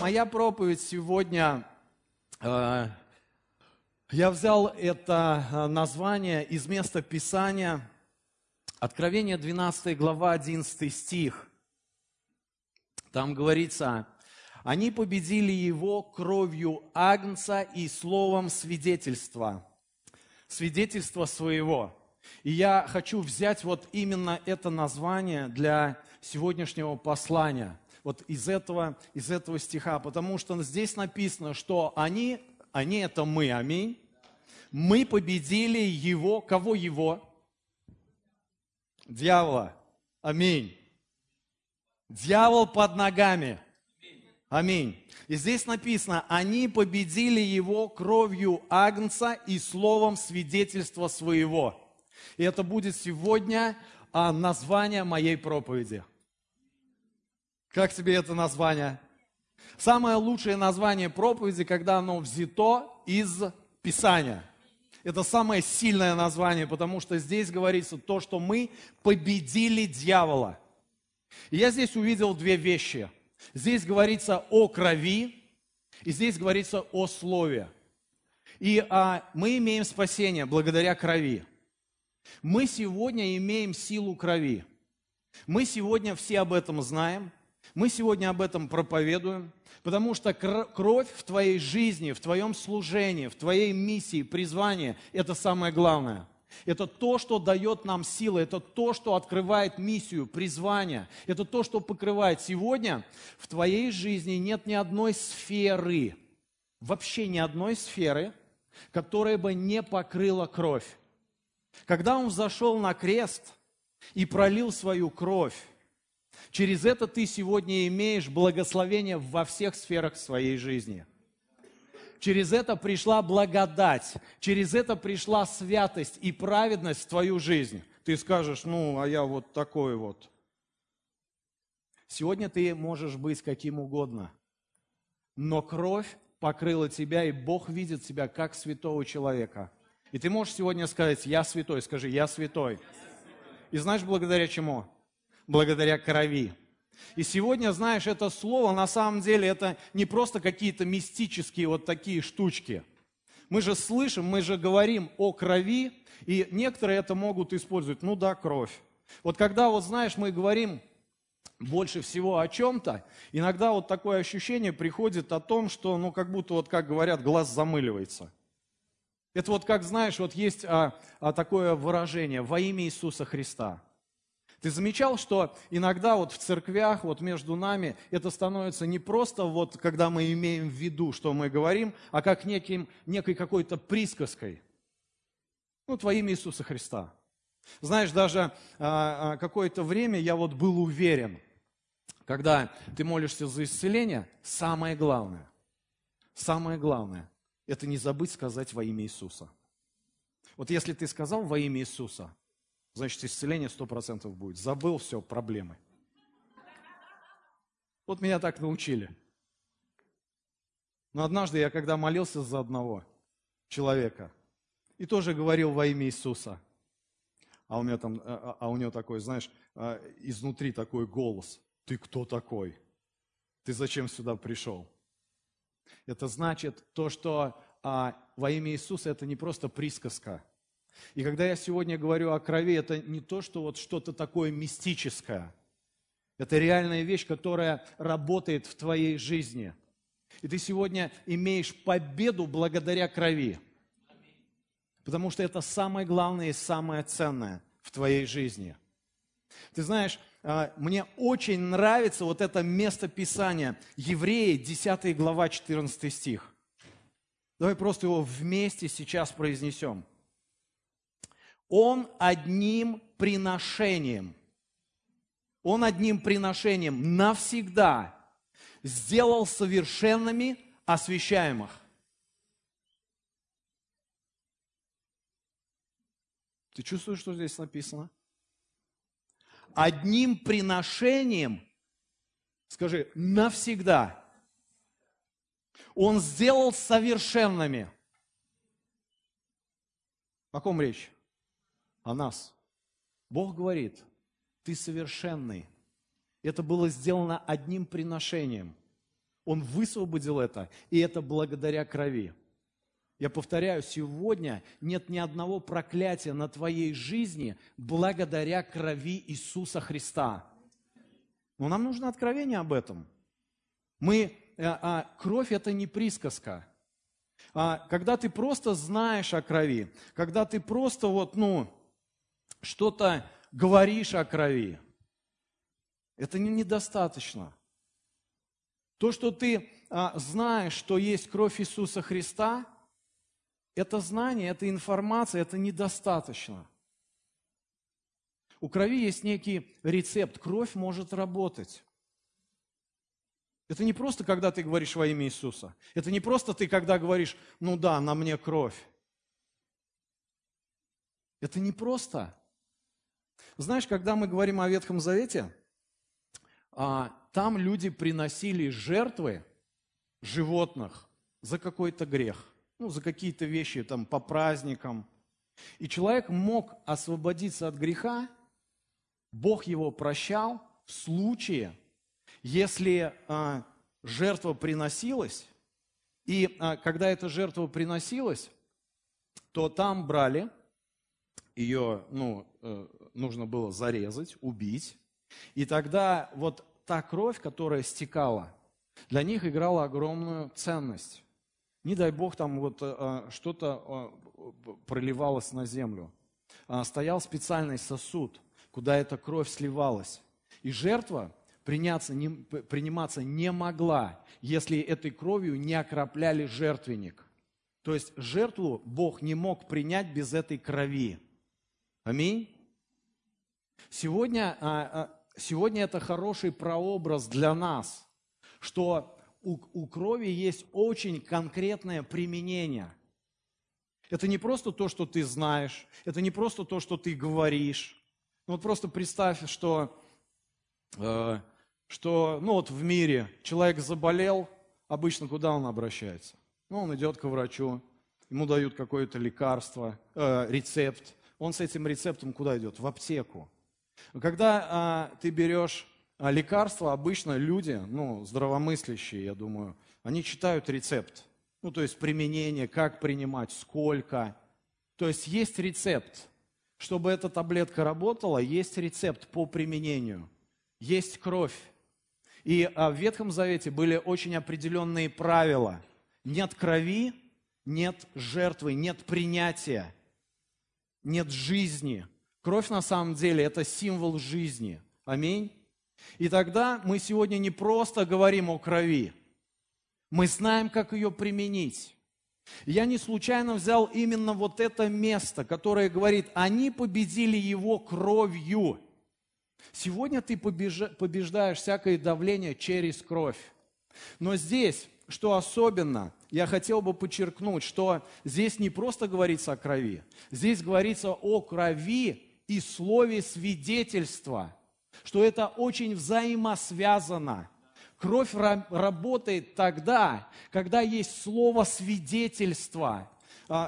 Моя проповедь сегодня, э, я взял это э, название из места Писания, Откровение 12 глава 11 стих. Там говорится, они победили его кровью Агнца и словом свидетельства, свидетельства своего. И я хочу взять вот именно это название для сегодняшнего послания – вот из этого, из этого стиха, потому что здесь написано, что они, они это мы, аминь. Мы победили его, кого его? Дьявола. Аминь. Дьявол под ногами. Аминь. И здесь написано, они победили его кровью Агнца и словом свидетельства своего. И это будет сегодня а, название моей проповеди. Как тебе это название? Самое лучшее название проповеди, когда оно взято из Писания. Это самое сильное название, потому что здесь говорится то, что мы победили дьявола. И я здесь увидел две вещи. Здесь говорится о крови, и здесь говорится о слове. И а, мы имеем спасение благодаря крови. Мы сегодня имеем силу крови. Мы сегодня все об этом знаем. Мы сегодня об этом проповедуем, потому что кровь в твоей жизни, в твоем служении, в твоей миссии, призвании – это самое главное. Это то, что дает нам силы, это то, что открывает миссию, призвание, это то, что покрывает. Сегодня в твоей жизни нет ни одной сферы, вообще ни одной сферы, которая бы не покрыла кровь. Когда Он взошел на крест и пролил свою кровь, Через это ты сегодня имеешь благословение во всех сферах своей жизни. Через это пришла благодать, через это пришла святость и праведность в твою жизнь. Ты скажешь, ну, а я вот такой вот. Сегодня ты можешь быть каким угодно, но кровь покрыла тебя, и Бог видит тебя как святого человека. И ты можешь сегодня сказать, я святой, скажи, я святой. И знаешь, благодаря чему? благодаря крови. И сегодня, знаешь, это слово, на самом деле, это не просто какие-то мистические вот такие штучки. Мы же слышим, мы же говорим о крови, и некоторые это могут использовать. Ну да, кровь. Вот когда, вот знаешь, мы говорим больше всего о чем-то, иногда вот такое ощущение приходит о том, что, ну, как будто, вот как говорят, глаз замыливается. Это вот как, знаешь, вот есть а, а, такое выражение «во имя Иисуса Христа». Ты замечал, что иногда вот в церквях, вот между нами, это становится не просто вот, когда мы имеем в виду, что мы говорим, а как неким, некой какой-то присказкой. Ну, во имя Иисуса Христа. Знаешь, даже а, а, какое-то время я вот был уверен, когда ты молишься за исцеление, самое главное, самое главное, это не забыть сказать во имя Иисуса. Вот если ты сказал во имя Иисуса, значит исцеление 100% будет. Забыл все, проблемы. Вот меня так научили. Но однажды я, когда молился за одного человека, и тоже говорил во имя Иисуса, а у меня там, а, а, а у него такой, знаешь, а, изнутри такой голос. Ты кто такой? Ты зачем сюда пришел? Это значит то, что а, во имя Иисуса это не просто присказка – и когда я сегодня говорю о крови, это не то, что вот что-то такое мистическое. Это реальная вещь, которая работает в твоей жизни. И ты сегодня имеешь победу благодаря крови. Потому что это самое главное и самое ценное в твоей жизни. Ты знаешь, а, мне очень нравится вот это место Писания. Евреи, 10 глава, 14 стих. Давай просто его вместе сейчас произнесем. Он одним приношением, он одним приношением навсегда сделал совершенными освящаемых. Ты чувствуешь, что здесь написано? Одним приношением Скажи, навсегда. Он сделал совершенными. О ком речь? О нас. Бог говорит, ты совершенный. Это было сделано одним приношением. Он высвободил это, и это благодаря крови. Я повторяю, сегодня нет ни одного проклятия на твоей жизни благодаря крови Иисуса Христа. Но нам нужно откровение об этом. Мы, а, а, кровь это не присказка. А, когда ты просто знаешь о крови, когда ты просто вот, ну, что-то говоришь о крови, это не, недостаточно. То, что ты а, знаешь, что есть кровь Иисуса Христа, это знание, это информация, это недостаточно. У крови есть некий рецепт. Кровь может работать. Это не просто, когда ты говоришь во имя Иисуса. Это не просто ты, когда говоришь, ну да, на мне кровь. Это не просто. Знаешь, когда мы говорим о Ветхом Завете, а, там люди приносили жертвы животных за какой-то грех, ну, за какие-то вещи там по праздникам. И человек мог освободиться от греха, Бог его прощал в случае, если а, жертва приносилась, и а, когда эта жертва приносилась, то там брали, ее ну, э, нужно было зарезать, убить, и тогда вот та кровь, которая стекала, для них играла огромную ценность. Не дай Бог, там вот а, что-то а, проливалось на землю. А, стоял специальный сосуд, куда эта кровь сливалась. И жертва приняться, не, приниматься не могла, если этой кровью не окропляли жертвенник. То есть жертву Бог не мог принять без этой крови. Аминь. Сегодня, а, а, сегодня это хороший прообраз для нас, что у, у крови есть очень конкретное применение. Это не просто то, что ты знаешь, это не просто то, что ты говоришь. Ну вот просто представь, что, э, что ну вот в мире человек заболел, обычно куда он обращается? Ну, он идет к врачу, ему дают какое-то лекарство, э, рецепт. Он с этим рецептом куда идет? В аптеку. Когда а, ты берешь а, лекарства, обычно люди, ну, здравомыслящие, я думаю, они читают рецепт. Ну, то есть применение, как принимать, сколько. То есть есть рецепт. Чтобы эта таблетка работала, есть рецепт по применению. Есть кровь. И а, в Ветхом Завете были очень определенные правила. Нет крови, нет жертвы, нет принятия, нет жизни – Кровь на самом деле это символ жизни. Аминь. И тогда мы сегодня не просто говорим о крови, мы знаем, как ее применить. Я не случайно взял именно вот это место, которое говорит, они победили его кровью. Сегодня ты побеждаешь всякое давление через кровь. Но здесь, что особенно, я хотел бы подчеркнуть, что здесь не просто говорится о крови, здесь говорится о крови и слове свидетельства, что это очень взаимосвязано. Кровь работает тогда, когда есть слово свидетельства.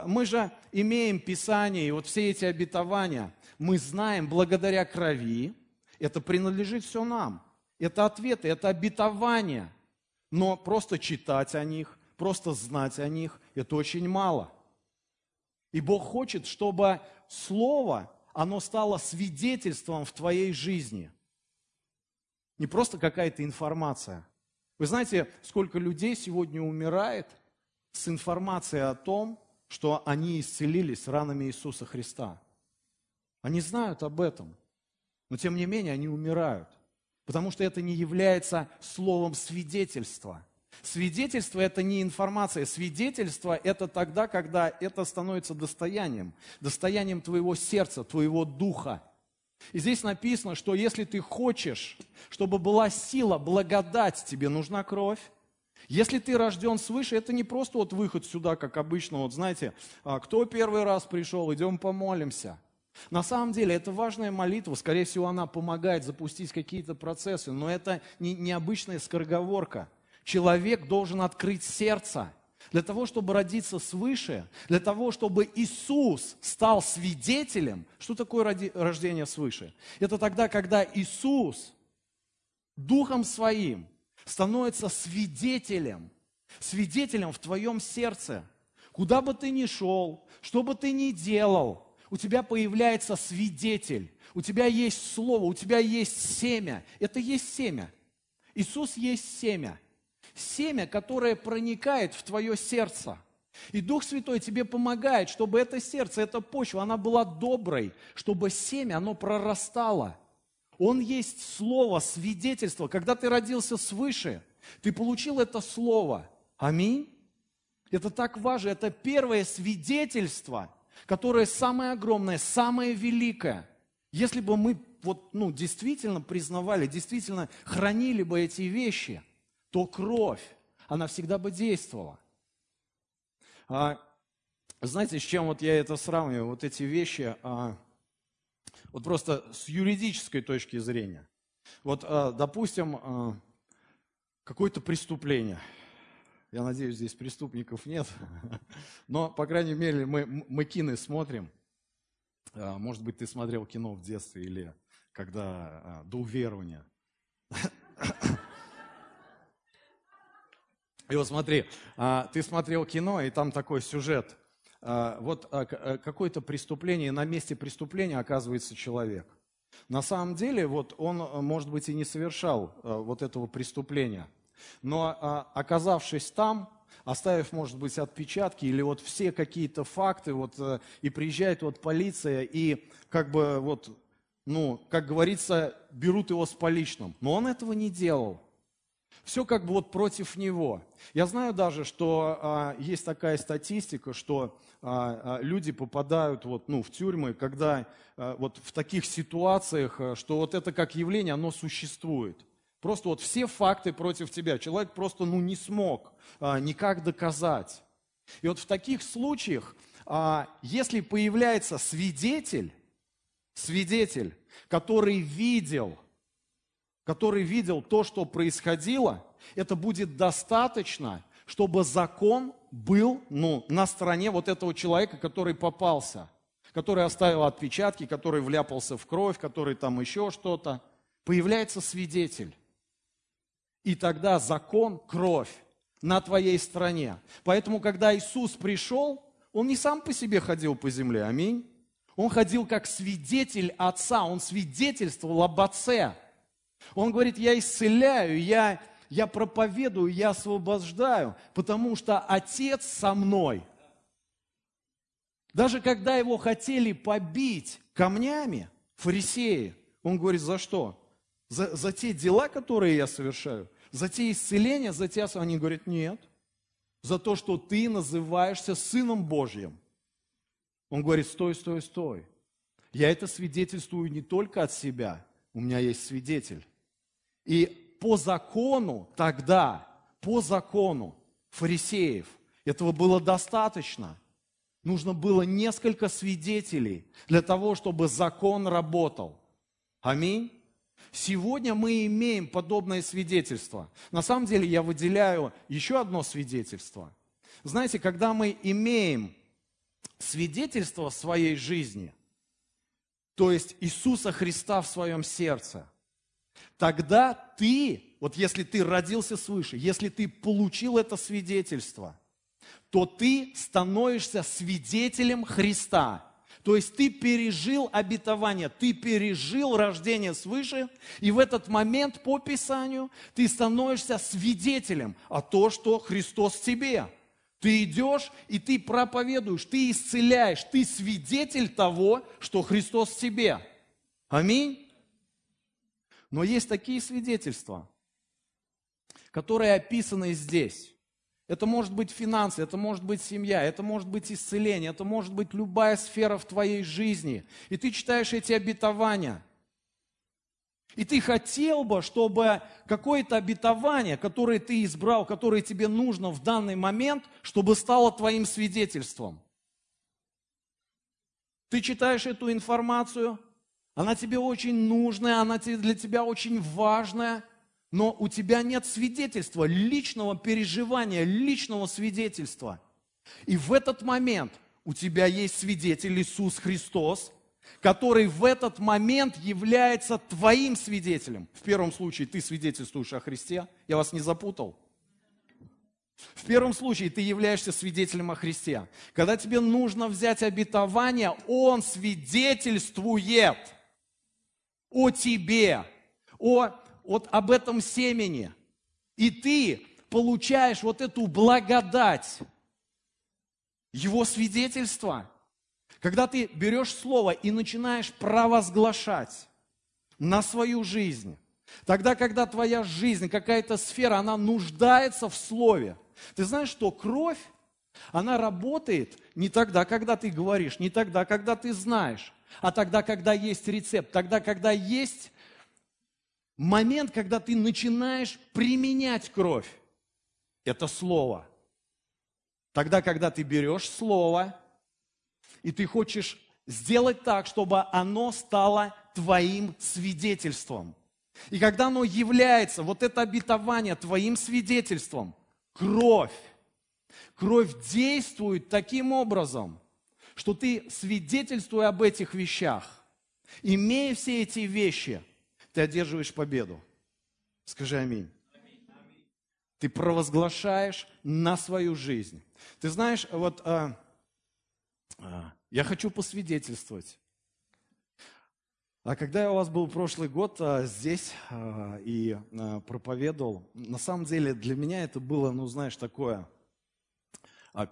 Мы же имеем Писание, и вот все эти обетования, мы знаем благодаря крови, это принадлежит все нам. Это ответы, это обетования. Но просто читать о них, просто знать о них, это очень мало. И Бог хочет, чтобы Слово оно стало свидетельством в твоей жизни. Не просто какая-то информация. Вы знаете, сколько людей сегодня умирает с информацией о том, что они исцелились ранами Иисуса Христа. Они знают об этом, но тем не менее они умирают, потому что это не является словом свидетельства. Свидетельство – это не информация. Свидетельство – это тогда, когда это становится достоянием. Достоянием твоего сердца, твоего духа. И здесь написано, что если ты хочешь, чтобы была сила, благодать, тебе нужна кровь. Если ты рожден свыше, это не просто вот выход сюда, как обычно, вот знаете, а, кто первый раз пришел, идем помолимся. На самом деле это важная молитва, скорее всего, она помогает запустить какие-то процессы, но это не необычная скороговорка. Человек должен открыть сердце для того, чтобы родиться свыше, для того, чтобы Иисус стал свидетелем. Что такое рождение свыше? Это тогда, когда Иисус Духом Своим становится свидетелем, свидетелем в твоем сердце. Куда бы ты ни шел, что бы ты ни делал, у тебя появляется свидетель, у тебя есть слово, у тебя есть семя. Это есть семя. Иисус есть семя. Семя, которое проникает в твое сердце. И Дух Святой тебе помогает, чтобы это сердце, эта почва, она была доброй, чтобы семя, оно прорастало. Он есть слово, свидетельство. Когда ты родился свыше, ты получил это слово. Аминь. Это так важно. Это первое свидетельство – которое самое огромное, самое великое. Если бы мы вот, ну, действительно признавали, действительно хранили бы эти вещи, то кровь, она всегда бы действовала. А, знаете, с чем вот я это сравниваю? Вот эти вещи, а, вот просто с юридической точки зрения. Вот, а, допустим, а, какое-то преступление – я надеюсь, здесь преступников нет. Но, по крайней мере, мы, мы кино смотрим. А, может быть, ты смотрел кино в детстве или когда а, до уверования. И вот смотри, а, ты смотрел кино, и там такой сюжет. Вот какое-то преступление, на месте преступления оказывается человек. На самом деле, вот он, может быть, и не совершал вот этого преступления – но а, оказавшись там, оставив, может быть, отпечатки или вот все какие-то факты, вот, и приезжает вот полиция, и как бы вот, ну, как говорится, берут его с поличным. Но он этого не делал. Все как бы вот против него. Я знаю даже, что а, есть такая статистика, что а, а, люди попадают вот, ну, в тюрьмы, когда а, вот в таких ситуациях, а, что вот это как явление, оно существует. Просто вот все факты против тебя. Человек просто ну, не смог а, никак доказать. И вот в таких случаях, а, если появляется свидетель, свидетель, который видел, который видел то, что происходило, это будет достаточно, чтобы закон был ну, на стороне вот этого человека, который попался, который оставил отпечатки, который вляпался в кровь, который там еще что-то. Появляется свидетель. И тогда закон, кровь на твоей стороне. Поэтому, когда Иисус пришел, Он не сам по себе ходил по земле, аминь. Он ходил как свидетель Отца, Он свидетельствовал об Отце. Он говорит, я исцеляю, я, я проповедую, я освобождаю, потому что Отец со мной. Даже когда его хотели побить камнями, фарисеи, он говорит, за что? За, за те дела, которые я совершаю? За те исцеления, за те... Они говорят, нет. За то, что ты называешься Сыном Божьим. Он говорит, стой, стой, стой. Я это свидетельствую не только от себя, у меня есть свидетель. И по закону тогда, по закону фарисеев, этого было достаточно. Нужно было несколько свидетелей для того, чтобы закон работал. Аминь. Сегодня мы имеем подобное свидетельство. На самом деле я выделяю еще одно свидетельство. Знаете, когда мы имеем свидетельство в своей жизни, то есть Иисуса Христа в своем сердце, тогда ты, вот если ты родился свыше, если ты получил это свидетельство, то ты становишься свидетелем Христа – то есть ты пережил обетование, ты пережил рождение свыше, и в этот момент по Писанию ты становишься свидетелем о том, что Христос в тебе. Ты идешь и ты проповедуешь, ты исцеляешь, ты свидетель того, что Христос в тебе. Аминь. Но есть такие свидетельства, которые описаны здесь. Это может быть финансы, это может быть семья, это может быть исцеление, это может быть любая сфера в твоей жизни. И ты читаешь эти обетования. И ты хотел бы, чтобы какое-то обетование, которое ты избрал, которое тебе нужно в данный момент, чтобы стало твоим свидетельством. Ты читаешь эту информацию, она тебе очень нужная, она для тебя очень важная, но у тебя нет свидетельства, личного переживания, личного свидетельства. И в этот момент у тебя есть свидетель Иисус Христос, который в этот момент является твоим свидетелем. В первом случае ты свидетельствуешь о Христе. Я вас не запутал. В первом случае ты являешься свидетелем о Христе. Когда тебе нужно взять обетование, Он свидетельствует о тебе, о, вот об этом семени. И ты получаешь вот эту благодать, Его свидетельства. Когда ты берешь слово и начинаешь провозглашать на свою жизнь, тогда, когда твоя жизнь, какая-то сфера, она нуждается в слове. Ты знаешь, что кровь, она работает не тогда, когда ты говоришь, не тогда, когда ты знаешь, а тогда, когда есть рецепт, тогда, когда есть момент, когда ты начинаешь применять кровь. Это слово. Тогда, когда ты берешь слово, и ты хочешь сделать так, чтобы оно стало твоим свидетельством. И когда оно является, вот это обетование твоим свидетельством, кровь, кровь действует таким образом, что ты, свидетельствуя об этих вещах, имея все эти вещи, ты одерживаешь победу. Скажи аминь. Ты провозглашаешь на свою жизнь. Ты знаешь, вот а, а, я хочу посвидетельствовать. А когда я у вас был прошлый год а, здесь а, и а, проповедовал, на самом деле для меня это было, ну знаешь, такое,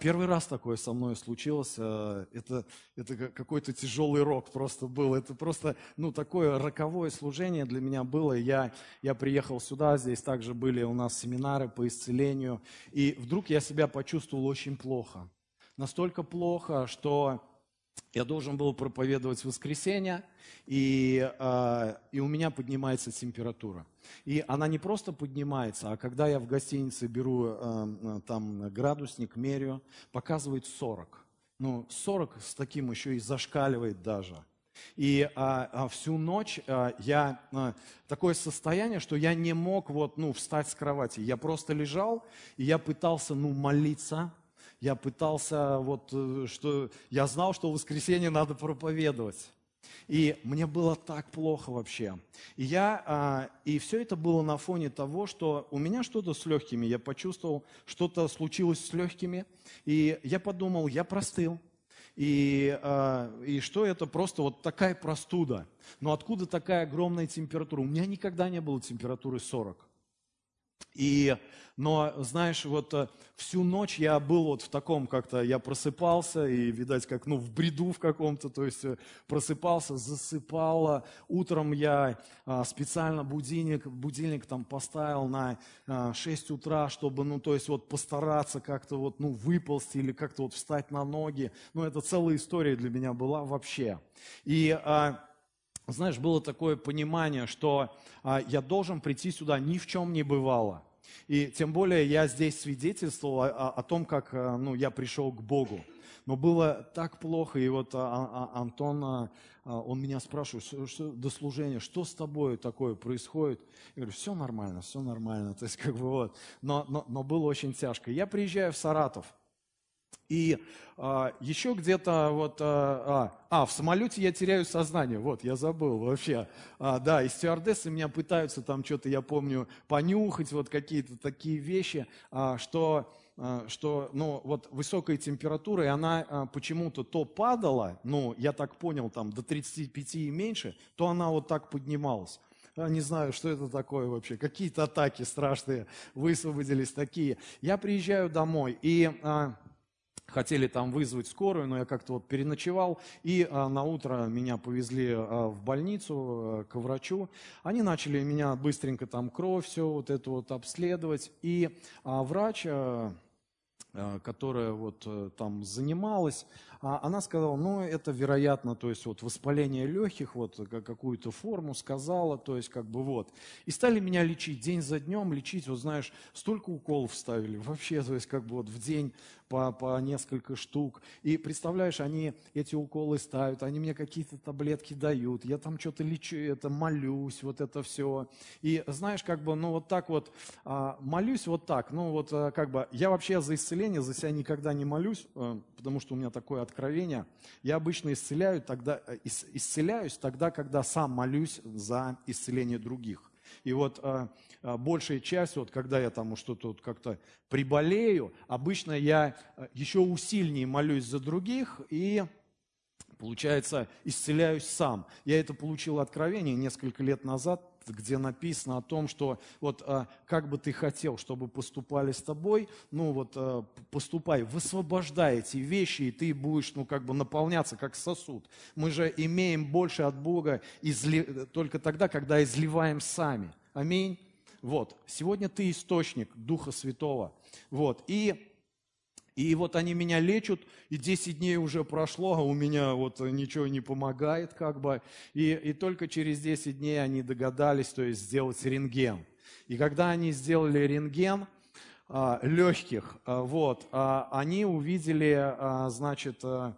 первый раз такое со мной случилось, это, это какой-то тяжелый рок просто был, это просто, ну такое роковое служение для меня было. Я, я приехал сюда, здесь также были у нас семинары по исцелению, и вдруг я себя почувствовал очень плохо настолько плохо, что я должен был проповедовать в воскресенье, и, э, и у меня поднимается температура. И она не просто поднимается, а когда я в гостинице беру э, там градусник, мерю, показывает 40. Ну, 40 с таким еще и зашкаливает даже. И а, а всю ночь а, я а, такое состояние, что я не мог вот, ну, встать с кровати. Я просто лежал, и я пытался ну, молиться, я пытался, вот, э, что я знал, что в воскресенье надо проповедовать. И мне было так плохо вообще. И, я, а, и все это было на фоне того, что у меня что-то с легкими. Я почувствовал, что-то случилось с легкими. И я подумал, я простыл. И, а, и что это просто вот такая простуда. Но откуда такая огромная температура? У меня никогда не было температуры 40. И, но, знаешь, вот э, всю ночь я был вот в таком как-то, я просыпался и, видать, как, ну, в бреду в каком-то, то есть э, просыпался, засыпал. Утром я а, специально будильник, будильник там поставил на а, 6 утра, чтобы, ну, то есть вот постараться как-то вот, ну, выползти или как-то вот встать на ноги. Ну, это целая история для меня была вообще. И а, знаешь, было такое понимание, что а, я должен прийти сюда, ни в чем не бывало. И тем более я здесь свидетельствовал о, о, о том, как а, ну, я пришел к Богу. Но было так плохо, и вот а, а, Антон, а, а, он меня спрашивает, что, что, до служения, что с тобой такое происходит? Я говорю, все нормально, все нормально. То есть, как бы вот. Но, но, но было очень тяжко. Я приезжаю в Саратов, и а, еще где-то вот, а, а, а, в самолете я теряю сознание, вот, я забыл вообще. А, да, и стюардессы меня пытаются там что-то, я помню, понюхать, вот какие-то такие вещи, а, что, а, что, ну, вот высокая температура, и она а, почему-то то падала, ну, я так понял, там, до 35 и меньше, то она вот так поднималась не знаю, что это такое вообще, какие-то атаки страшные высвободились такие. Я приезжаю домой, и хотели там вызвать скорую, но я как-то вот переночевал, и а, на утро меня повезли а, в больницу а, к врачу. Они начали меня быстренько там кровь, все вот это вот обследовать, и а, врач... А, которая вот там занималась, она сказала, ну, это вероятно, то есть вот воспаление легких, вот какую-то форму сказала, то есть как бы вот. И стали меня лечить день за днем, лечить, вот знаешь, столько уколов ставили, вообще, то есть как бы вот в день по, по несколько штук. И представляешь, они эти уколы ставят, они мне какие-то таблетки дают, я там что-то лечу, это молюсь, вот это все. И знаешь, как бы, ну вот так вот, а, молюсь вот так, ну вот а, как бы, я вообще за исцеление, за себя никогда не молюсь, а, потому что у меня такое откровение. Я обычно исцеляю тогда, э, исцеляюсь тогда, когда сам молюсь за исцеление других. И вот а, а, большая часть, вот когда я там что-то вот как-то приболею, обычно я а, еще усильнее молюсь за других и получается, исцеляюсь сам. Я это получил откровение несколько лет назад, где написано о том, что вот а, как бы ты хотел, чтобы поступали с тобой, ну вот а, поступай, высвобождай эти вещи, и ты будешь, ну как бы наполняться как сосуд. Мы же имеем больше от Бога изли... только тогда, когда изливаем сами. Аминь. Вот. Сегодня ты источник Духа Святого. Вот. И и вот они меня лечат, и 10 дней уже прошло, а у меня вот ничего не помогает как бы. И, и только через 10 дней они догадались, то есть сделать рентген. И когда они сделали рентген а, легких, а, вот, а, они увидели, а, значит, а,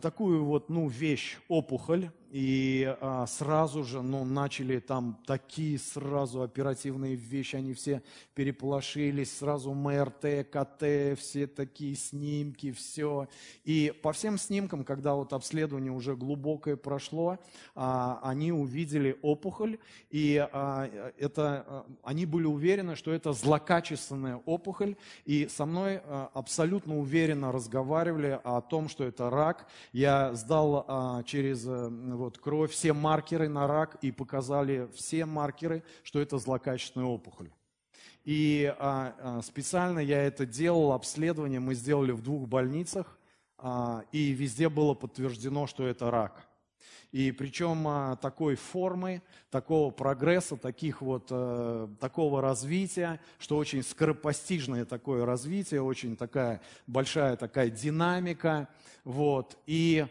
такую вот, ну, вещь, опухоль, и а, сразу же, ну, начали там такие сразу оперативные вещи, они все переполошились, сразу МРТ, КТ, все такие снимки, все. И по всем снимкам, когда вот обследование уже глубокое прошло, а, они увидели опухоль, и а, это, а, они были уверены, что это злокачественная опухоль, и со мной а, абсолютно уверенно разговаривали о том, что это рак. Я сдал а, через э, вот, кровь, все маркеры на рак и показали все маркеры, что это злокачественная опухоль. И а, а, специально я это делал, обследование мы сделали в двух больницах, а, и везде было подтверждено, что это рак. И причем а, такой формы, такого прогресса, таких вот, а, такого развития, что очень скоропостижное такое развитие, очень такая большая такая динамика. Вот. И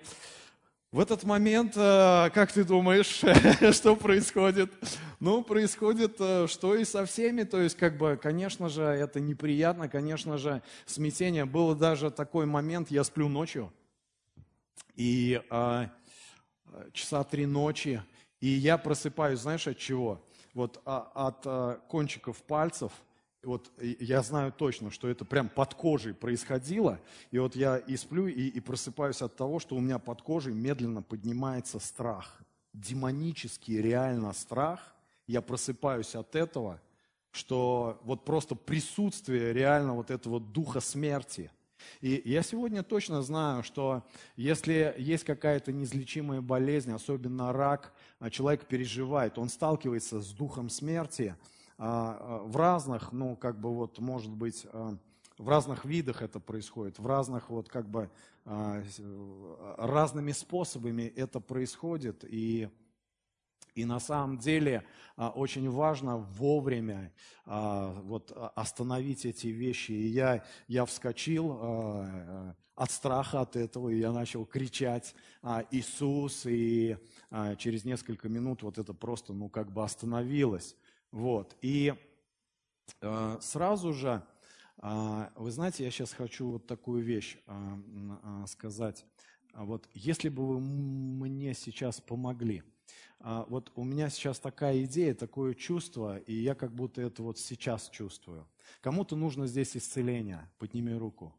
в этот момент, э, как ты думаешь, что происходит? Ну, происходит, э, что и со всеми, то есть, как бы, конечно же, это неприятно, конечно же, смятение. Было даже такой момент, я сплю ночью, и а, часа три ночи, и я просыпаюсь, знаешь, от чего? Вот а, от а, кончиков пальцев – вот я знаю точно, что это прям под кожей происходило, и вот я и сплю, и, и просыпаюсь от того, что у меня под кожей медленно поднимается страх. Демонический реально страх. Я просыпаюсь от этого, что вот просто присутствие реально вот этого духа смерти. И я сегодня точно знаю, что если есть какая-то неизлечимая болезнь, особенно рак, а человек переживает, он сталкивается с духом смерти – в разных, ну, как бы вот, может быть, а, в разных видах это происходит, в разных вот как бы разными способами это происходит. И, и на самом деле очень важно вовремя вот остановить эти вещи. И я, я вскочил от страха от этого, и я начал кричать «Иисус!» И через несколько минут вот это просто, ну, как бы остановилось. Вот. И э, сразу же, э, вы знаете, я сейчас хочу вот такую вещь э, э, сказать. Вот если бы вы мне сейчас помогли, вот у меня сейчас такая идея, такое чувство, и я как будто это вот сейчас чувствую. Кому-то нужно здесь исцеление, подними руку.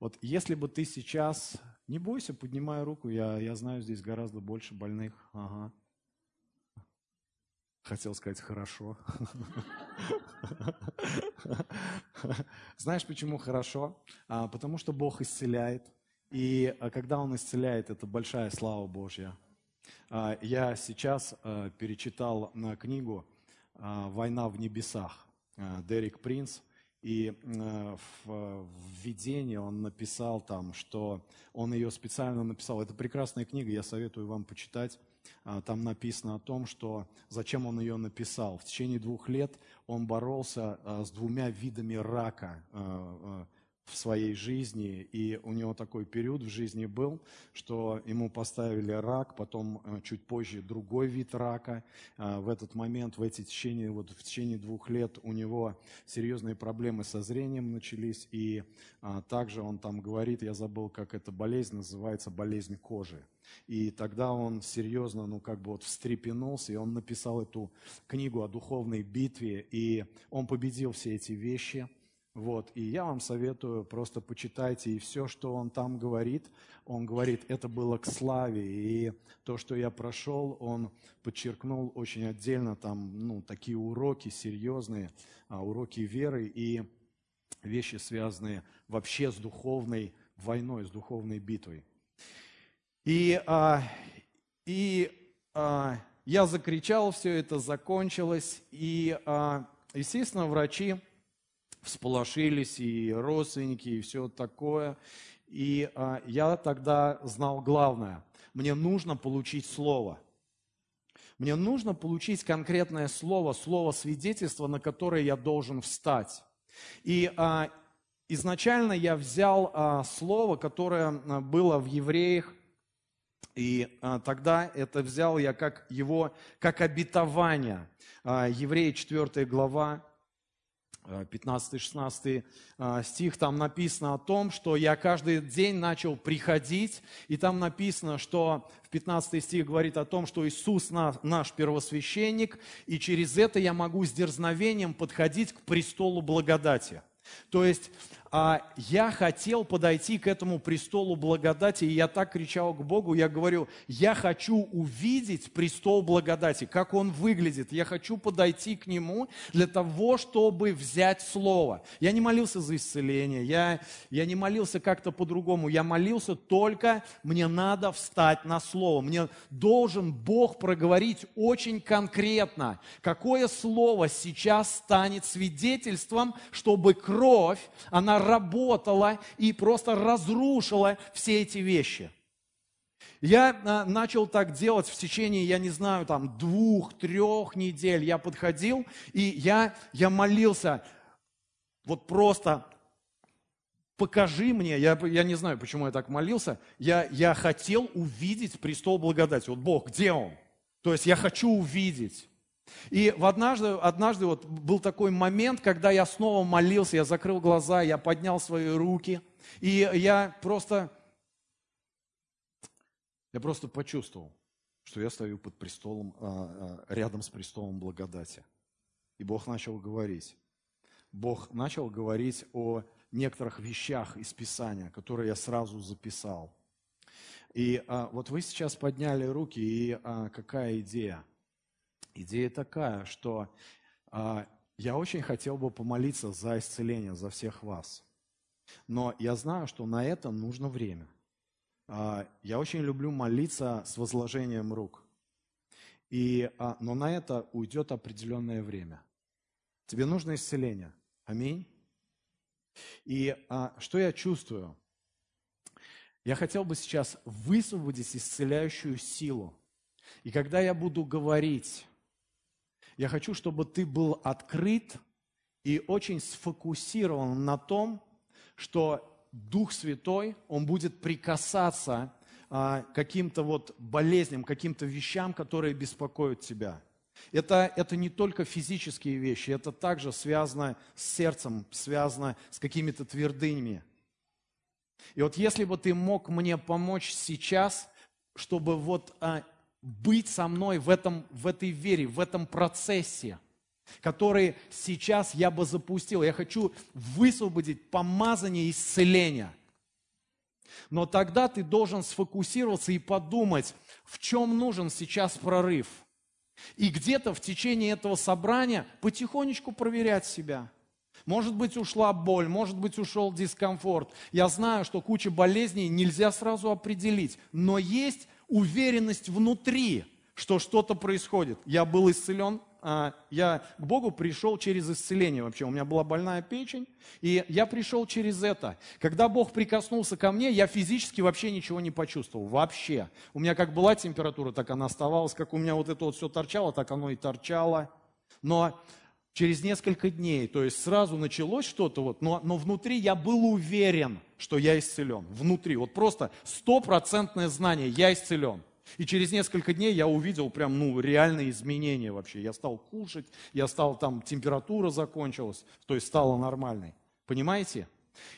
Вот если бы ты сейчас, не бойся, поднимай руку, я, я знаю, здесь гораздо больше больных. Ага. Хотел сказать хорошо. Знаешь, почему хорошо? А, потому что Бог исцеляет. И а, когда Он исцеляет, это большая слава Божья. А, я сейчас перечитал книгу «Война в небесах» Дерек Принц. И в введении он написал там, что он ее специально написал. Это прекрасная книга, я советую вам почитать. А, там написано о том, что зачем он ее написал. В течение двух лет он боролся а, с двумя видами рака. А, в своей жизни, и у него такой период в жизни был, что ему поставили рак, потом э, чуть позже другой вид рака. Э, в этот момент, в эти течение, вот в течение двух лет у него серьезные проблемы со зрением начались, и а, также он там говорит, я забыл, как эта болезнь называется, болезнь кожи. И тогда он серьезно, ну как бы вот встрепенулся, и он написал эту книгу о духовной битве, и он победил все эти вещи – вот, и я вам советую, просто почитайте, и все, что он там говорит, он говорит, это было к славе, и то, что я прошел, он подчеркнул очень отдельно там, ну, такие уроки серьезные, а, уроки веры и вещи, связанные вообще с духовной войной, с духовной битвой. И, а, и а, я закричал, все это закончилось, и, а, естественно, врачи всполошились, и родственники, и все такое. И а, я тогда знал главное. Мне нужно получить слово. Мне нужно получить конкретное слово, слово свидетельства, на которое я должен встать. И а, изначально я взял а, слово, которое а, было в евреях, и а, тогда это взял я как его, как обетование. А, Евреи 4 глава, 15-16 а, стих, там написано о том, что я каждый день начал приходить, и там написано, что в 15 стих говорит о том, что Иисус наш первосвященник, и через это я могу с дерзновением подходить к престолу благодати. То есть а, я хотел подойти к этому престолу благодати, и я так кричал к Богу, я говорю, я хочу увидеть престол благодати, как он выглядит, я хочу подойти к нему для того, чтобы взять слово. Я не молился за исцеление, я, я не молился как-то по-другому, я молился только, мне надо встать на слово, мне должен Бог проговорить очень конкретно, какое слово сейчас станет свидетельством, чтобы кровь, она работала и просто разрушила все эти вещи. Я а, начал так делать в течение, я не знаю, там двух-трех недель. Я подходил и я, я молился, вот просто покажи мне, я, я не знаю, почему я так молился, я, я хотел увидеть престол благодати. Вот Бог, где Он? То есть я хочу увидеть. И в однажды, однажды вот был такой момент, когда я снова молился, я закрыл глаза, я поднял свои руки, и я просто, я просто почувствовал, что я стою под престолом, а, а, рядом с престолом благодати. И Бог начал говорить. Бог начал говорить о некоторых вещах из Писания, которые я сразу записал. И а, вот вы сейчас подняли руки, и а, какая идея? Идея такая, что а, я очень хотел бы помолиться за исцеление, за всех вас. Но я знаю, что на это нужно время. А, я очень люблю молиться с возложением рук. И, а, но на это уйдет определенное время. Тебе нужно исцеление. Аминь. И а, что я чувствую? Я хотел бы сейчас высвободить исцеляющую силу. И когда я буду говорить, я хочу, чтобы ты был открыт и очень сфокусирован на том, что Дух Святой, Он будет прикасаться а, каким-то вот болезням, каким-то вещам, которые беспокоят тебя. Это, это не только физические вещи, это также связано с сердцем, связано с какими-то твердынями. И вот если бы ты мог мне помочь сейчас, чтобы вот а, быть со мной в, этом, в этой вере, в этом процессе, который сейчас я бы запустил. Я хочу высвободить помазание исцеления. Но тогда ты должен сфокусироваться и подумать, в чем нужен сейчас прорыв. И где-то в течение этого собрания потихонечку проверять себя. Может быть, ушла боль, может быть, ушел дискомфорт. Я знаю, что куча болезней нельзя сразу определить, но есть уверенность внутри, что что-то происходит. Я был исцелен, а, я к Богу пришел через исцеление вообще. У меня была больная печень, и я пришел через это. Когда Бог прикоснулся ко мне, я физически вообще ничего не почувствовал. Вообще. У меня как была температура, так она оставалась. Как у меня вот это вот все торчало, так оно и торчало. Но через несколько дней, то есть сразу началось что-то, вот, но, но внутри я был уверен, что я исцелен. Внутри, вот просто стопроцентное знание, я исцелен. И через несколько дней я увидел прям, ну, реальные изменения вообще. Я стал кушать, я стал, там, температура закончилась, то есть стала нормальной. Понимаете?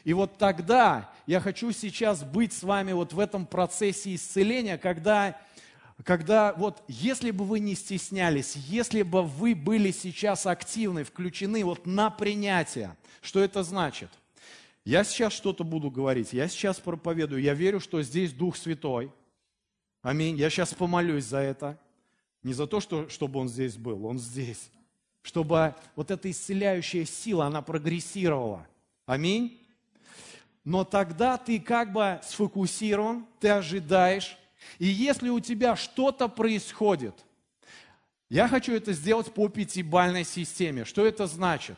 И вот тогда я хочу сейчас быть с вами вот в этом процессе исцеления, когда, когда вот если бы вы не стеснялись, если бы вы были сейчас активны, включены вот на принятие, что это значит? Я сейчас что-то буду говорить, я сейчас проповедую, я верю, что здесь Дух Святой. Аминь. Я сейчас помолюсь за это. Не за то, что, чтобы Он здесь был, Он здесь. Чтобы вот эта исцеляющая сила, она прогрессировала. Аминь. Но тогда ты как бы сфокусирован, ты ожидаешь. И если у тебя что-то происходит, я хочу это сделать по пятибальной системе. Что это значит?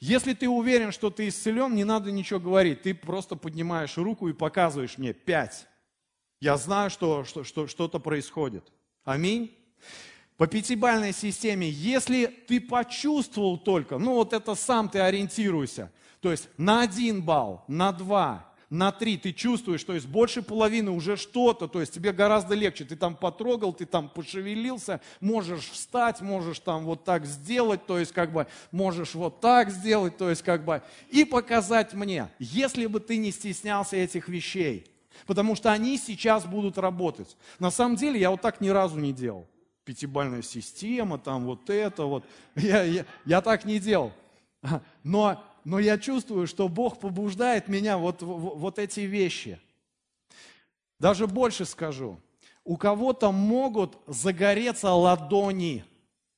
Если ты уверен, что ты исцелен, не надо ничего говорить. Ты просто поднимаешь руку и показываешь мне пять. Я знаю, что, что, что что-то происходит. Аминь. По пятибальной системе, если ты почувствовал только, ну вот это сам ты ориентируйся – то есть на один балл, на два, на три ты чувствуешь, то есть больше половины уже что-то, то есть тебе гораздо легче. Ты там потрогал, ты там пошевелился, можешь встать, можешь там вот так сделать, то есть как бы можешь вот так сделать, то есть как бы и показать мне, если бы ты не стеснялся этих вещей, потому что они сейчас будут работать. На самом деле я вот так ни разу не делал. Пятибальная система, там вот это вот. Я, я, я так не делал. Но но я чувствую, что Бог побуждает меня вот, вот эти вещи. Даже больше скажу. У кого-то могут загореться ладони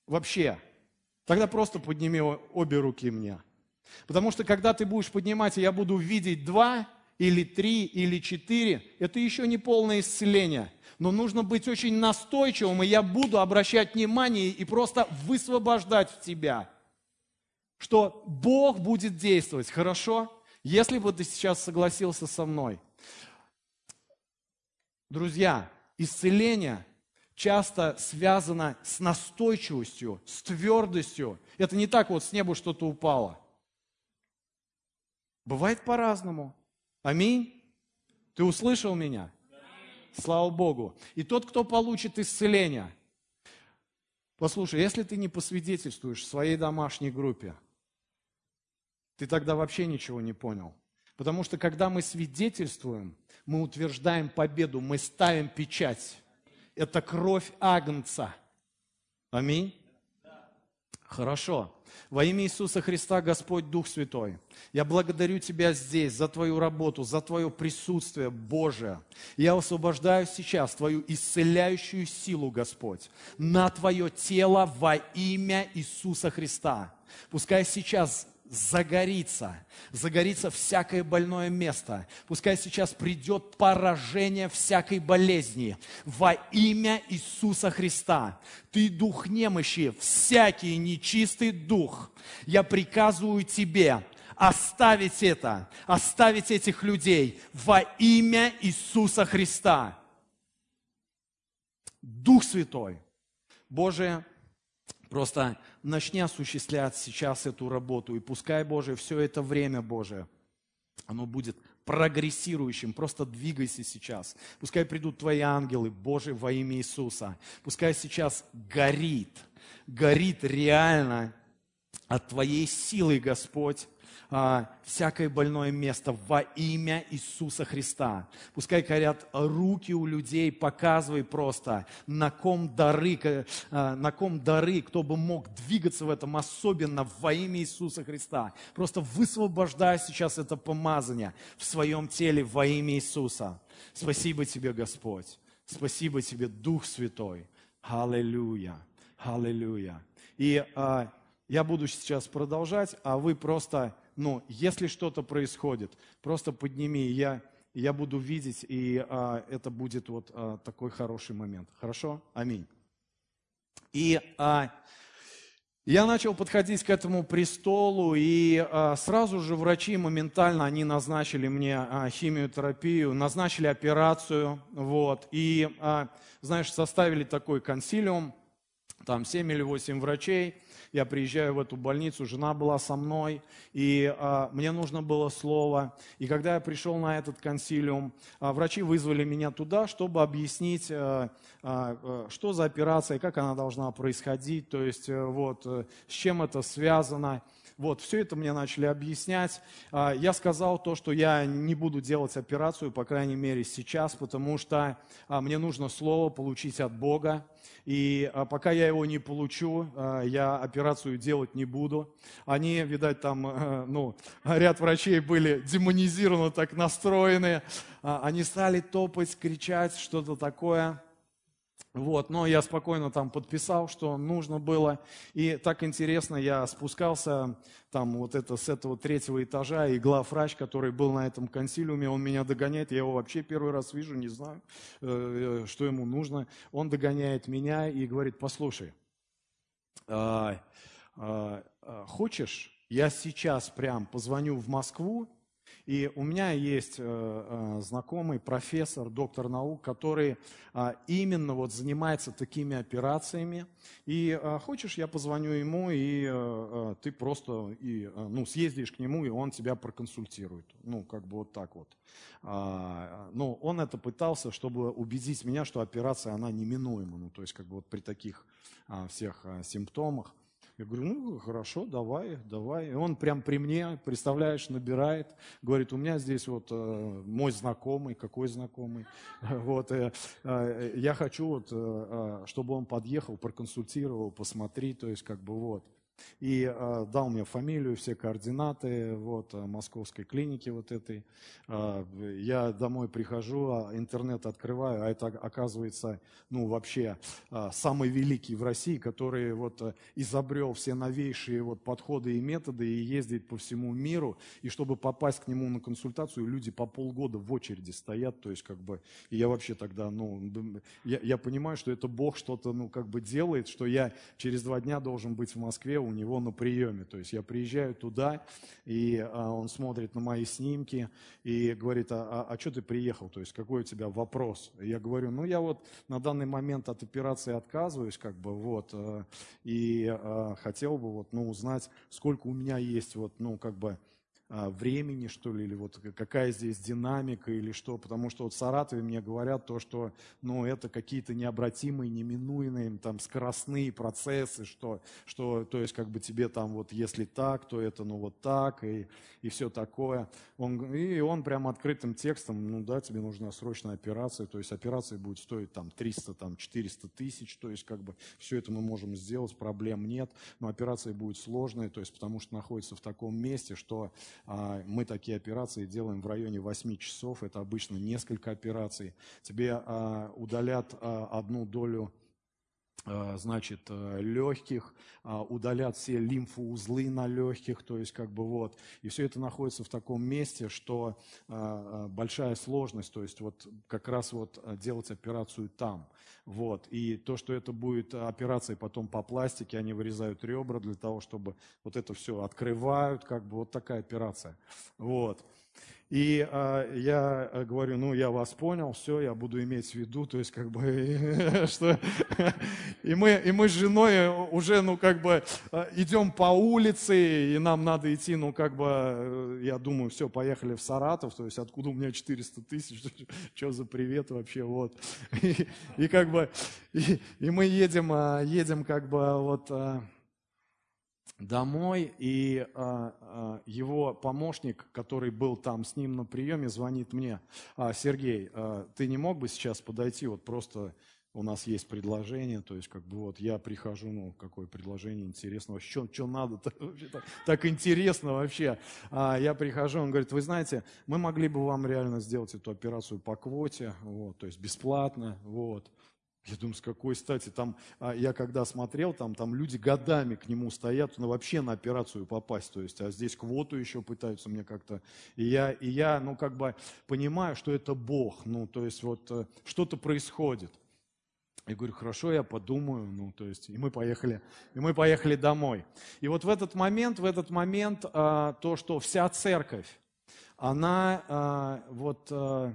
вообще. Тогда просто подними обе руки мне. Потому что когда ты будешь поднимать, и я буду видеть два, или три, или четыре, это еще не полное исцеление. Но нужно быть очень настойчивым, и я буду обращать внимание и просто высвобождать в тебя – что Бог будет действовать, хорошо? Если бы ты сейчас согласился со мной. Друзья, исцеление часто связано с настойчивостью, с твердостью. Это не так вот с неба что-то упало. Бывает по-разному. Аминь. Ты услышал меня? Слава Богу. И тот, кто получит исцеление. Послушай, если ты не посвидетельствуешь в своей домашней группе, ты тогда вообще ничего не понял. Потому что когда мы свидетельствуем, мы утверждаем победу, мы ставим печать. Это кровь Агнца. Аминь. Хорошо. Во имя Иисуса Христа, Господь Дух Святой, я благодарю Тебя здесь за Твою работу, за Твое присутствие Божие. Я освобождаю сейчас Твою исцеляющую силу, Господь, на Твое тело во имя Иисуса Христа. Пускай сейчас загорится, загорится всякое больное место. Пускай сейчас придет поражение всякой болезни во имя Иисуса Христа. Ты дух немощи, всякий нечистый дух. Я приказываю тебе оставить это, оставить этих людей во имя Иисуса Христа. Дух Святой, Боже, Просто начни осуществлять сейчас эту работу. И пускай, Боже, все это время, Боже, оно будет прогрессирующим. Просто двигайся сейчас. Пускай придут Твои ангелы, Боже, во имя Иисуса. Пускай сейчас горит, горит реально от Твоей силы, Господь, а, всякое больное место во имя Иисуса Христа. Пускай горят руки у людей, показывай просто, на ком дары, а, на ком дары, кто бы мог двигаться в этом, особенно во имя Иисуса Христа. Просто высвобождай сейчас это помазание в своем теле во имя Иисуса. Спасибо тебе, Господь. Спасибо тебе, Дух Святой. Аллилуйя. Аллилуйя. И а, я буду сейчас продолжать, а вы просто но если что-то происходит, просто подними, я, я буду видеть, и а, это будет вот а, такой хороший момент. Хорошо? Аминь. И а, я начал подходить к этому престолу, и а, сразу же врачи моментально, они назначили мне а, химиотерапию, назначили операцию, вот, и, а, знаешь, составили такой консилиум, там 7 или 8 врачей, я приезжаю в эту больницу, жена была со мной, и а, мне нужно было слово. И когда я пришел на этот консилиум, а, врачи вызвали меня туда, чтобы объяснить, а, а, что за операция, как она должна происходить, то есть э, вот, э, с чем это связано. Вот, все это мне начали объяснять. А, я сказал то, что я не буду делать операцию, по крайней мере, сейчас, потому что а, мне нужно слово получить от Бога. И а, пока я его не получу, я операцию делать не буду. Они, видать, там, э, ну, ряд врачей были демонизированы, так настроены. Они стали топать, кричать, что-то такое. Вот, но я спокойно там подписал, что нужно было. И так интересно, я спускался там вот это с этого третьего этажа, и главврач, который был на этом консилиуме, он меня догоняет, я его вообще первый раз вижу, не знаю, э, э, что ему нужно. Он догоняет меня и говорит, послушай, а, а, хочешь, я сейчас прям позвоню в Москву, и у меня есть э, э, знакомый профессор, доктор наук, который а, именно вот занимается такими операциями. И а, хочешь, я позвоню ему, и э, ты просто и, ну, съездишь к нему, и он тебя проконсультирует. Ну, как бы вот так вот. А, ну, он это пытался, чтобы убедить меня, что операция, она неминуема. Ну, то есть, как бы вот при таких всех симптомах. Я говорю, ну хорошо, давай, давай. И он прям при мне, представляешь, набирает, говорит, у меня здесь вот э, мой знакомый, какой знакомый, вот, э, э, я хочу вот, э, э, чтобы он подъехал, проконсультировал, посмотри, то есть как бы вот и э, дал мне фамилию, все координаты вот, э, московской клиники вот этой. Э, я домой прихожу, а интернет открываю, а это оказывается ну, вообще э, самый великий в России, который вот, э, изобрел все новейшие вот, подходы и методы и ездит по всему миру. И чтобы попасть к нему на консультацию, люди по полгода в очереди стоят. То есть, как бы, и я вообще тогда, ну, я, я понимаю, что это Бог что-то ну, как бы делает, что я через два дня должен быть в Москве у него на приеме. То есть я приезжаю туда, и а, он смотрит на мои снимки и говорит, а, а, а что ты приехал? То есть какой у тебя вопрос? я говорю, ну я вот на данный момент от операции отказываюсь, как бы вот, э, и а, хотел бы вот, ну, узнать, сколько у меня есть вот, ну, как бы, времени, что ли, или вот какая здесь динамика или что, потому что вот в Саратове мне говорят то, что, ну, это какие-то необратимые, неминуемые, там, скоростные процессы, что, что, то есть, как бы тебе там вот, если так, то это, ну, вот так, и, и все такое. Он, и он прям открытым текстом, ну, да, тебе нужна срочная операция, то есть, операция будет стоить там 300, там, 400 тысяч, то есть, как бы, все это мы можем сделать, проблем нет, но операция будет сложная, то есть, потому что находится в таком месте, что а, мы такие операции делаем в районе 8 часов, это обычно несколько операций. Тебе а, удалят а, одну долю значит, э, легких, удалят все лимфоузлы на легких, то есть как бы вот. И все это находится в таком месте, что большая сложность, то есть вот как раз вот делать операцию там. Вот. И то, что это будет операция потом по пластике, они вырезают ребра для того, чтобы вот это все открывают, как бы вот такая операция. Вот. И а, я э, говорю, ну, я вас понял, все, я буду иметь в виду, то есть, как бы, что... И мы, и мы с женой уже, ну, как бы, э, идем по улице, и нам надо идти, ну, как бы, э, я думаю, все, поехали в Саратов, то есть, откуда у меня 400 тысяч, что за привет вообще, вот. И, и как бы, и, и мы едем, а, едем, как бы, вот а, домой, и а, а, его помощник, который был там с ним на приеме, звонит мне, а, Сергей, а, ты не мог бы сейчас подойти, вот просто у нас есть предложение, то есть как бы вот я прихожу, ну какое предложение интересного, что, что надо так, так интересно вообще. А я прихожу, он говорит, вы знаете, мы могли бы вам реально сделать эту операцию по квоте, вот, то есть бесплатно, вот. Я думаю, с какой стати? Там, а я когда смотрел, там, там люди годами к нему стоят, ну, вообще на операцию попасть. То есть, а здесь квоту еще пытаются мне как-то. И я, и я, ну, как бы понимаю, что это Бог. Ну, то есть, вот э, что-то происходит. Я говорю, хорошо, я подумаю, ну, то есть, и мы поехали, и мы поехали домой. И вот в этот момент, в этот момент, а, то, что вся церковь, она а, вот а,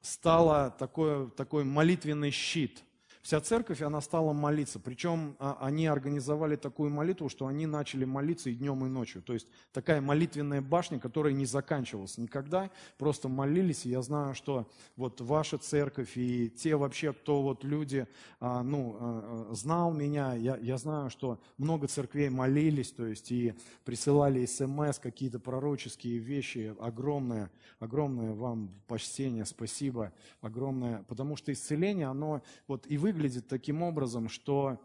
стала такой, такой молитвенный щит – Вся церковь, она стала молиться. Причем а, они организовали такую молитву, что они начали молиться и днем, и ночью. То есть такая молитвенная башня, которая не заканчивалась никогда. Просто молились. И я знаю, что вот ваша церковь и те вообще, кто вот люди, а, ну, а, знал меня, я, я знаю, что много церквей молились, то есть и присылали смс, какие-то пророческие вещи. Огромное, огромное вам почтение, спасибо, огромное. Потому что исцеление, оно вот и вы выглядит таким образом, что,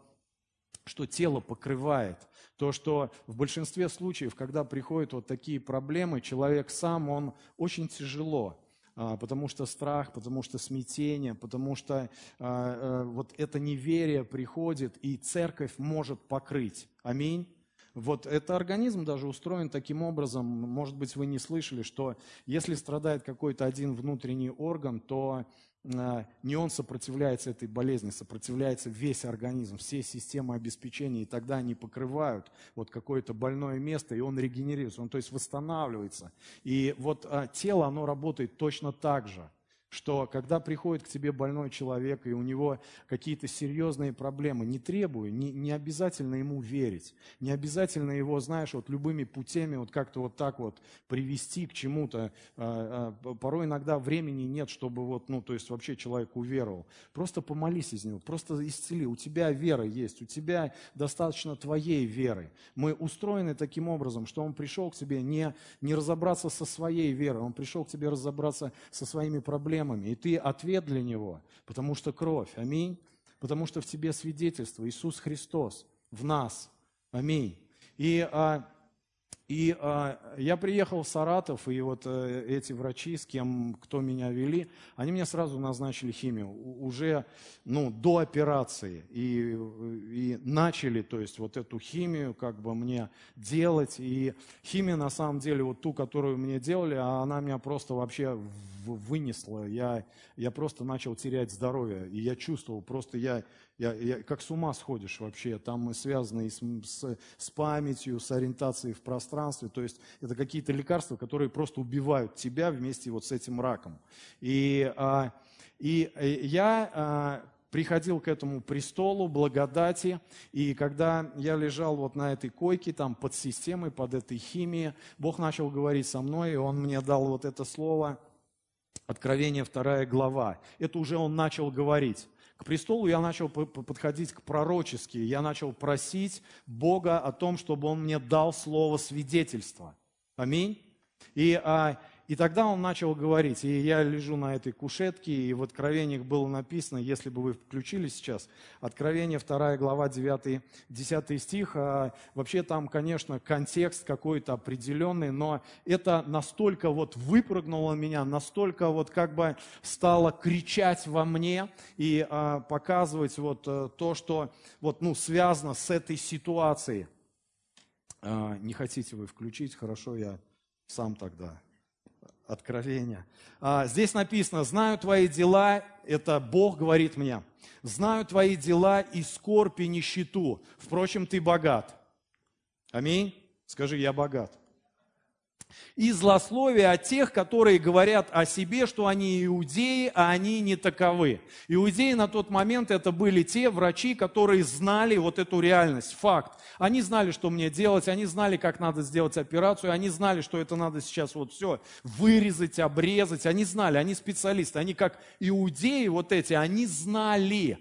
что тело покрывает. То, что в большинстве случаев, когда приходят вот такие проблемы, человек сам, он очень тяжело а, потому что страх, потому что смятение, потому что а, а, вот это неверие приходит, и церковь может покрыть. Аминь. Вот это организм даже устроен таким образом, может быть, вы не слышали, что если страдает какой-то один внутренний орган, то не он сопротивляется этой болезни, сопротивляется весь организм, все системы обеспечения, и тогда они покрывают вот какое-то больное место, и он регенерируется, он то есть восстанавливается. И вот а, тело, оно работает точно так же – что когда приходит к тебе больной человек, и у него какие-то серьезные проблемы, не требую, не, не обязательно ему верить, не обязательно его, знаешь, вот любыми путями вот как-то вот так вот привести к чему-то. А, а, порой иногда времени нет, чтобы вот, ну, то есть вообще человек уверовал. Просто помолись из него, просто исцели. У тебя вера есть, у тебя достаточно твоей веры. Мы устроены таким образом, что он пришел к тебе не, не разобраться со своей верой, он пришел к тебе разобраться со своими проблемами, проблемами, и ты ответ для него, потому что кровь, аминь, потому что в тебе свидетельство, Иисус Христос в нас, аминь. И а, и э, я приехал в Саратов, и вот э, эти врачи, с кем, кто меня вели, они мне сразу назначили химию, уже ну, до операции. И, и начали, то есть, вот эту химию как бы мне делать. И химия, на самом деле, вот ту, которую мне делали, она меня просто вообще вынесла. Я, я просто начал терять здоровье. И я чувствовал, просто я, я, я как с ума сходишь вообще. Там мы связаны и с, с, с памятью, с ориентацией в пространстве. То есть это какие-то лекарства, которые просто убивают тебя вместе вот с этим раком. И, а, и э, я а, приходил к этому престолу благодати, и когда я лежал вот на этой койке, там под системой, под этой химией, Бог начал говорить со мной, и Он мне дал вот это слово, Откровение вторая глава. Это уже Он начал говорить. К престолу я начал подходить к пророчески, я начал просить Бога о том, чтобы Он мне дал слово свидетельства. Аминь. И а, и тогда он начал говорить, и я лежу на этой кушетке, и в Откровениях было написано, если бы вы включили сейчас, Откровение 2 глава 9, 10 стих, а, вообще там, конечно, контекст какой-то определенный, но это настолько вот выпрыгнуло меня, настолько вот как бы стало кричать во мне и а, показывать вот а, то, что вот, ну, связано с этой ситуацией. А, не хотите вы включить, хорошо, я сам тогда откровения. А, здесь написано, знаю твои дела, это Бог говорит мне, знаю твои дела и скорбь и нищету, впрочем, ты богат. Аминь. Скажи, я богат и злословие от тех, которые говорят о себе, что они иудеи, а они не таковы. Иудеи на тот момент это были те врачи, которые знали вот эту реальность, факт. Они знали, что мне делать, они знали, как надо сделать операцию, они знали, что это надо сейчас вот все вырезать, обрезать, они знали, они специалисты, они как иудеи вот эти, они знали.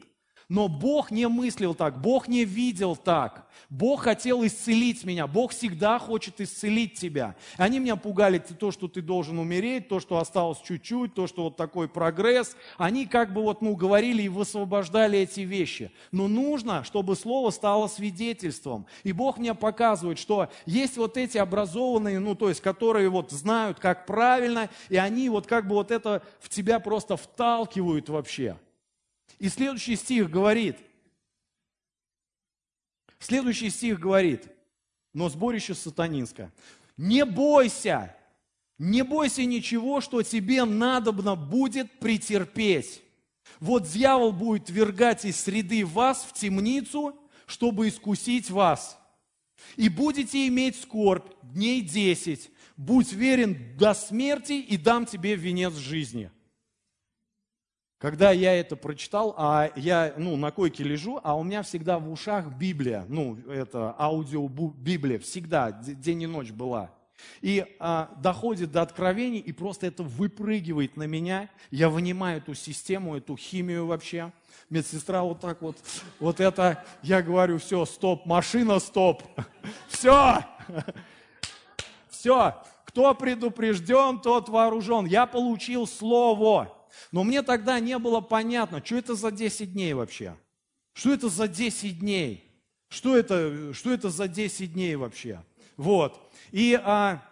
Но Бог не мыслил так, Бог не видел так. Бог хотел исцелить меня, Бог всегда хочет исцелить тебя. Они меня пугали то, что ты должен умереть, то, что осталось чуть-чуть, то, что вот такой прогресс. Они как бы вот, ну, говорили и высвобождали эти вещи. Но нужно, чтобы слово стало свидетельством. И Бог мне показывает, что есть вот эти образованные, ну, то есть, которые вот знают, как правильно, и они вот как бы вот это в тебя просто вталкивают вообще. И следующий стих говорит, следующий стих говорит, но сборище сатанинское. Не бойся, не бойся ничего, что тебе надобно будет претерпеть. Вот дьявол будет вергать из среды вас в темницу, чтобы искусить вас. И будете иметь скорбь дней десять. Будь верен до смерти и дам тебе венец жизни. Когда я это прочитал, а я ну, на койке лежу, а у меня всегда в ушах Библия, ну, это аудио Библия, всегда, день и ночь была. И а, доходит до откровений, и просто это выпрыгивает на меня. Я вынимаю эту систему, эту химию вообще. Медсестра вот так вот, вот это, я говорю, все, стоп, машина, стоп, все, все, кто предупрежден, тот вооружен. Я получил слово. Но мне тогда не было понятно, что это за 10 дней вообще? Что это за 10 дней? Что это, что это за 10 дней вообще? Вот. И а,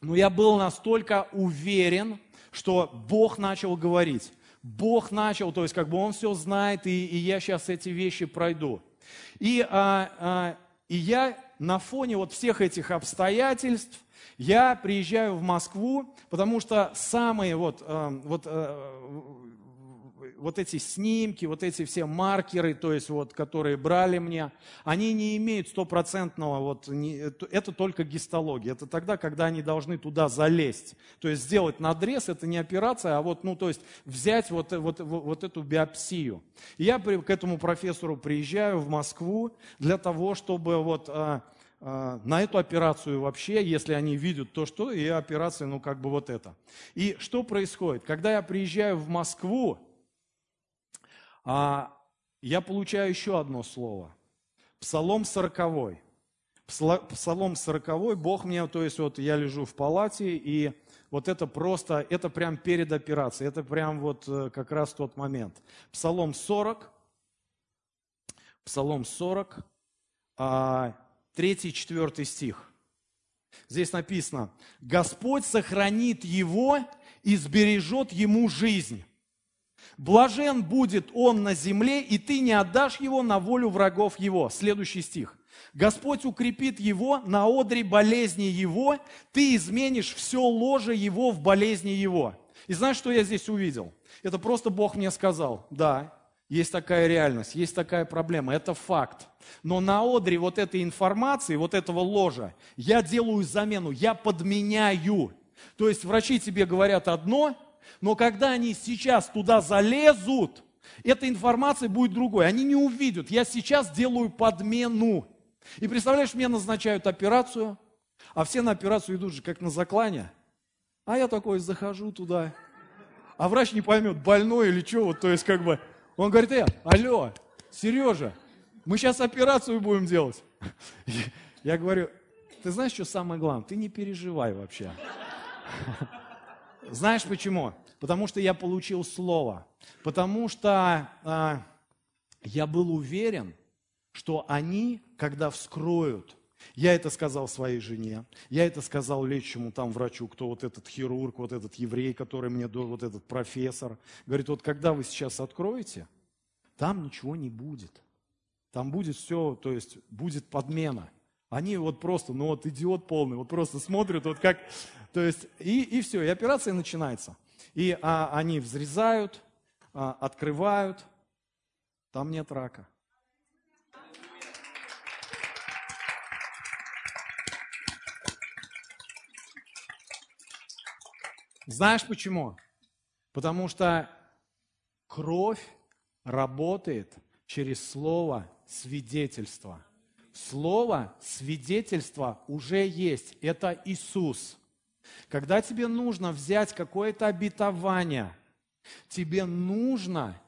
ну, я был настолько уверен, что Бог начал говорить. Бог начал, то есть как бы Он все знает, и, и я сейчас эти вещи пройду. И, а, а, и я на фоне вот всех этих обстоятельств, я приезжаю в Москву, потому что самые вот, э, вот, э, вот эти снимки, вот эти все маркеры, то есть вот, которые брали мне, они не имеют стопроцентного, вот, не, это только гистология. Это тогда, когда они должны туда залезть. То есть сделать надрез, это не операция, а вот, ну, то есть взять вот, вот, вот эту биопсию. Я к этому профессору приезжаю в Москву для того, чтобы вот э, на эту операцию вообще, если они видят то, что, и операция, ну, как бы вот это. И что происходит? Когда я приезжаю в Москву, а, я получаю еще одно слово. Псалом 40. Псалом 40, Бог мне, то есть вот я лежу в палате, и вот это просто, это прям перед операцией, это прям вот э, как раз тот момент. Псалом 40, Псалом 40, 3-4 стих. Здесь написано, Господь сохранит его и сбережет ему жизнь. Блажен будет он на земле, и ты не отдашь его на волю врагов его. Следующий стих. Господь укрепит его на одре болезни его, ты изменишь все ложе его в болезни его. И знаешь, что я здесь увидел? Это просто Бог мне сказал. Да, есть такая реальность, есть такая проблема, это факт. Но на одре вот этой информации, вот этого ложа, я делаю замену, я подменяю. То есть врачи тебе говорят одно, но когда они сейчас туда залезут, эта информация будет другой. Они не увидят. Я сейчас делаю подмену. И представляешь, мне назначают операцию, а все на операцию идут же как на заклане. А я такой захожу туда. А врач не поймет, больной или что. То есть как бы он говорит, э, алло, Сережа, мы сейчас операцию будем делать. Я говорю, ты знаешь, что самое главное? Ты не переживай вообще. Знаешь почему? Потому что я получил слово. Потому что э, я был уверен, что они, когда вскроют, я это сказал своей жене, я это сказал лечащему там врачу, кто вот этот хирург, вот этот еврей, который мне, вот этот профессор. Говорит, вот когда вы сейчас откроете, там ничего не будет. Там будет все, то есть будет подмена. Они вот просто, ну вот идиот полный, вот просто смотрят, вот как, то есть, и, и все, и операция начинается. И а, они взрезают, а, открывают, там нет рака. Знаешь почему? Потому что кровь работает через слово свидетельства. Слово свидетельства уже есть. Это Иисус. Когда тебе нужно взять какое-то обетование, тебе нужно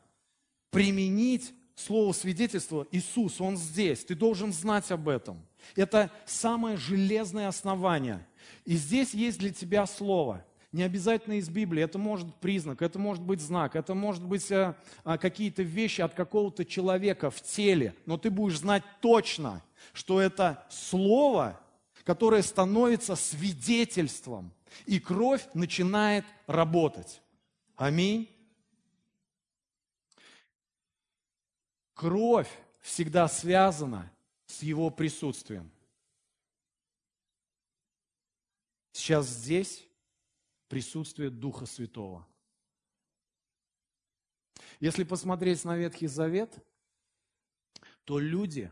применить слово свидетельства Иисус, Он здесь. Ты должен знать об этом. Это самое железное основание. И здесь есть для тебя слово – не обязательно из Библии, это может быть признак, это может быть знак, это может быть э, а, какие-то вещи от какого-то человека в теле, но ты будешь знать точно, что это слово, которое становится свидетельством, и кровь начинает работать. Аминь. Кровь всегда связана с его присутствием. Сейчас здесь присутствие Духа Святого. Если посмотреть на Ветхий Завет, то люди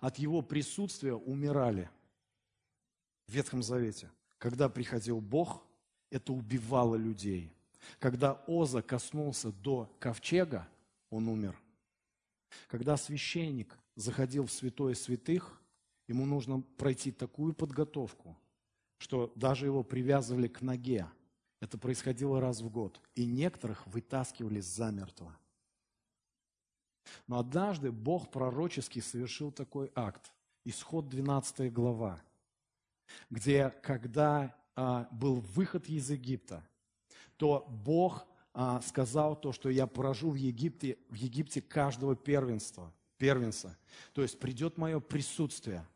от его присутствия умирали в Ветхом Завете. Когда приходил Бог, это убивало людей. Когда Оза коснулся до ковчега, он умер. Когда священник заходил в святое святых, ему нужно пройти такую подготовку, что даже его привязывали к ноге. Это происходило раз в год. И некоторых вытаскивали замертво. Но однажды Бог пророчески совершил такой акт. Исход 12 глава, где когда а, был выход из Египта, то Бог а, сказал то, что я поражу в Египте, в Египте каждого первенства, первенца. То есть придет мое присутствие.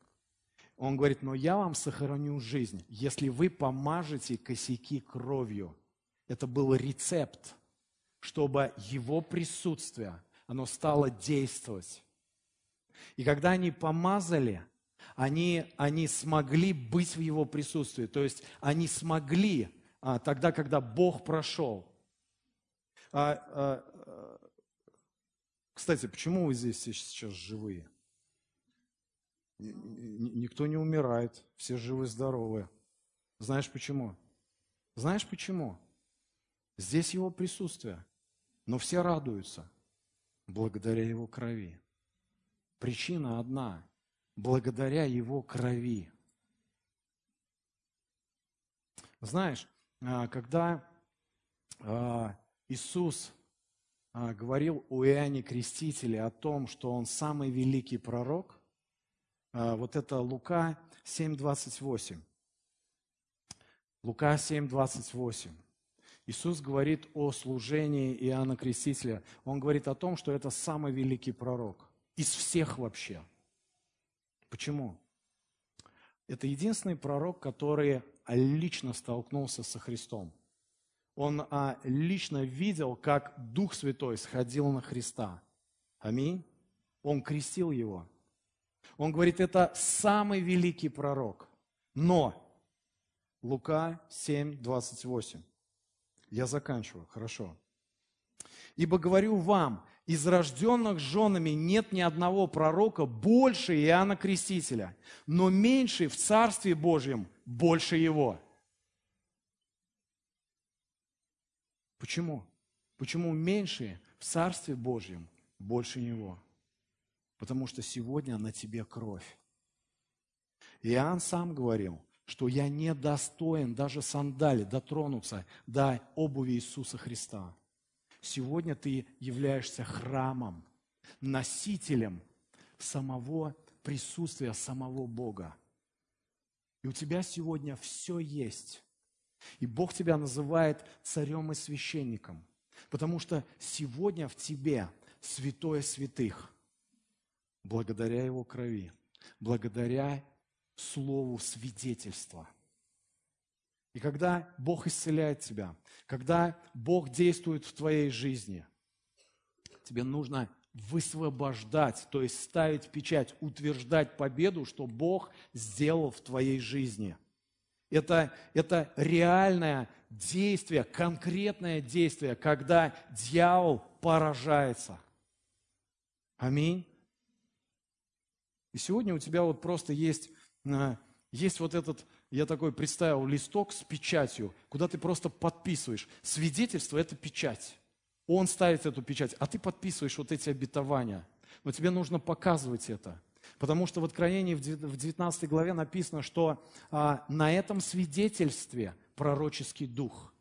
Он говорит, но я вам сохраню жизнь, если вы помажете косяки кровью. Это был рецепт, чтобы его присутствие, оно стало действовать. И когда они помазали, они, они смогли быть в его присутствии. То есть они смогли а, тогда, когда Бог прошел. А, а, кстати, почему вы здесь сейчас живые? Никто не умирает, все живы-здоровы. Знаешь почему? Знаешь почему? Здесь его присутствие, но все радуются благодаря его крови. Причина одна – благодаря его крови. Знаешь, а, когда а, Иисус а, говорил у Иоанне Крестителе о том, что он самый великий пророк, вот это Лука 7.28. Лука 7.28. Иисус говорит о служении Иоанна Крестителя. Он говорит о том, что это самый великий пророк из всех вообще. Почему? Это единственный пророк, который лично столкнулся со Христом. Он а, лично видел, как Дух Святой сходил на Христа. Аминь. Он крестил его. Он говорит, это самый великий пророк. Но Лука 7, 28. Я заканчиваю, хорошо. Ибо говорю вам, из рожденных женами нет ни одного пророка больше Иоанна Крестителя, но меньше в Царстве Божьем больше его. Почему? Почему меньше в Царстве Божьем больше него? Потому что сегодня на тебе кровь. Иоанн сам говорил, что я не достоин даже сандали дотронуться до обуви Иисуса Христа. Сегодня ты являешься храмом, носителем самого присутствия самого Бога. И у тебя сегодня все есть. И Бог тебя называет царем и священником, потому что сегодня в тебе святое святых, благодаря Его крови, благодаря слову свидетельства – и когда Бог исцеляет тебя, когда Бог действует в твоей жизни, тебе нужно высвобождать, то есть ставить печать, утверждать победу, что Бог сделал в твоей жизни. Это, это реальное действие, конкретное действие, когда дьявол поражается. Аминь. И сегодня у тебя вот просто есть, э, есть вот этот я такой представил листок с печатью, куда ты просто подписываешь. Свидетельство – это печать. Он ставит эту печать, а ты подписываешь вот эти обетования. Но тебе нужно показывать это. Потому что в Откровении в 19 главе написано, что а, на этом свидетельстве пророческий дух.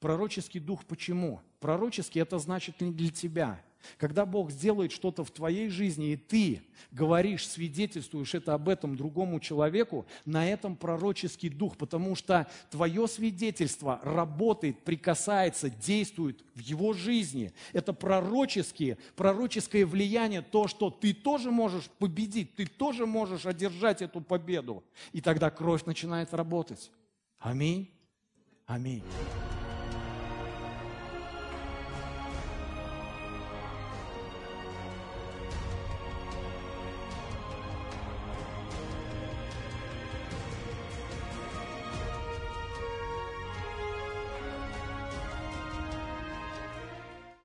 Пророческий дух почему? Пророческий это значит не для тебя. Когда Бог сделает что-то в твоей жизни, и ты говоришь, свидетельствуешь это об этом другому человеку, на этом пророческий дух, потому что твое свидетельство работает, прикасается, действует в его жизни. Это пророческие, пророческое влияние, то, что ты тоже можешь победить, ты тоже можешь одержать эту победу. И тогда кровь начинает работать. Аминь. Аминь.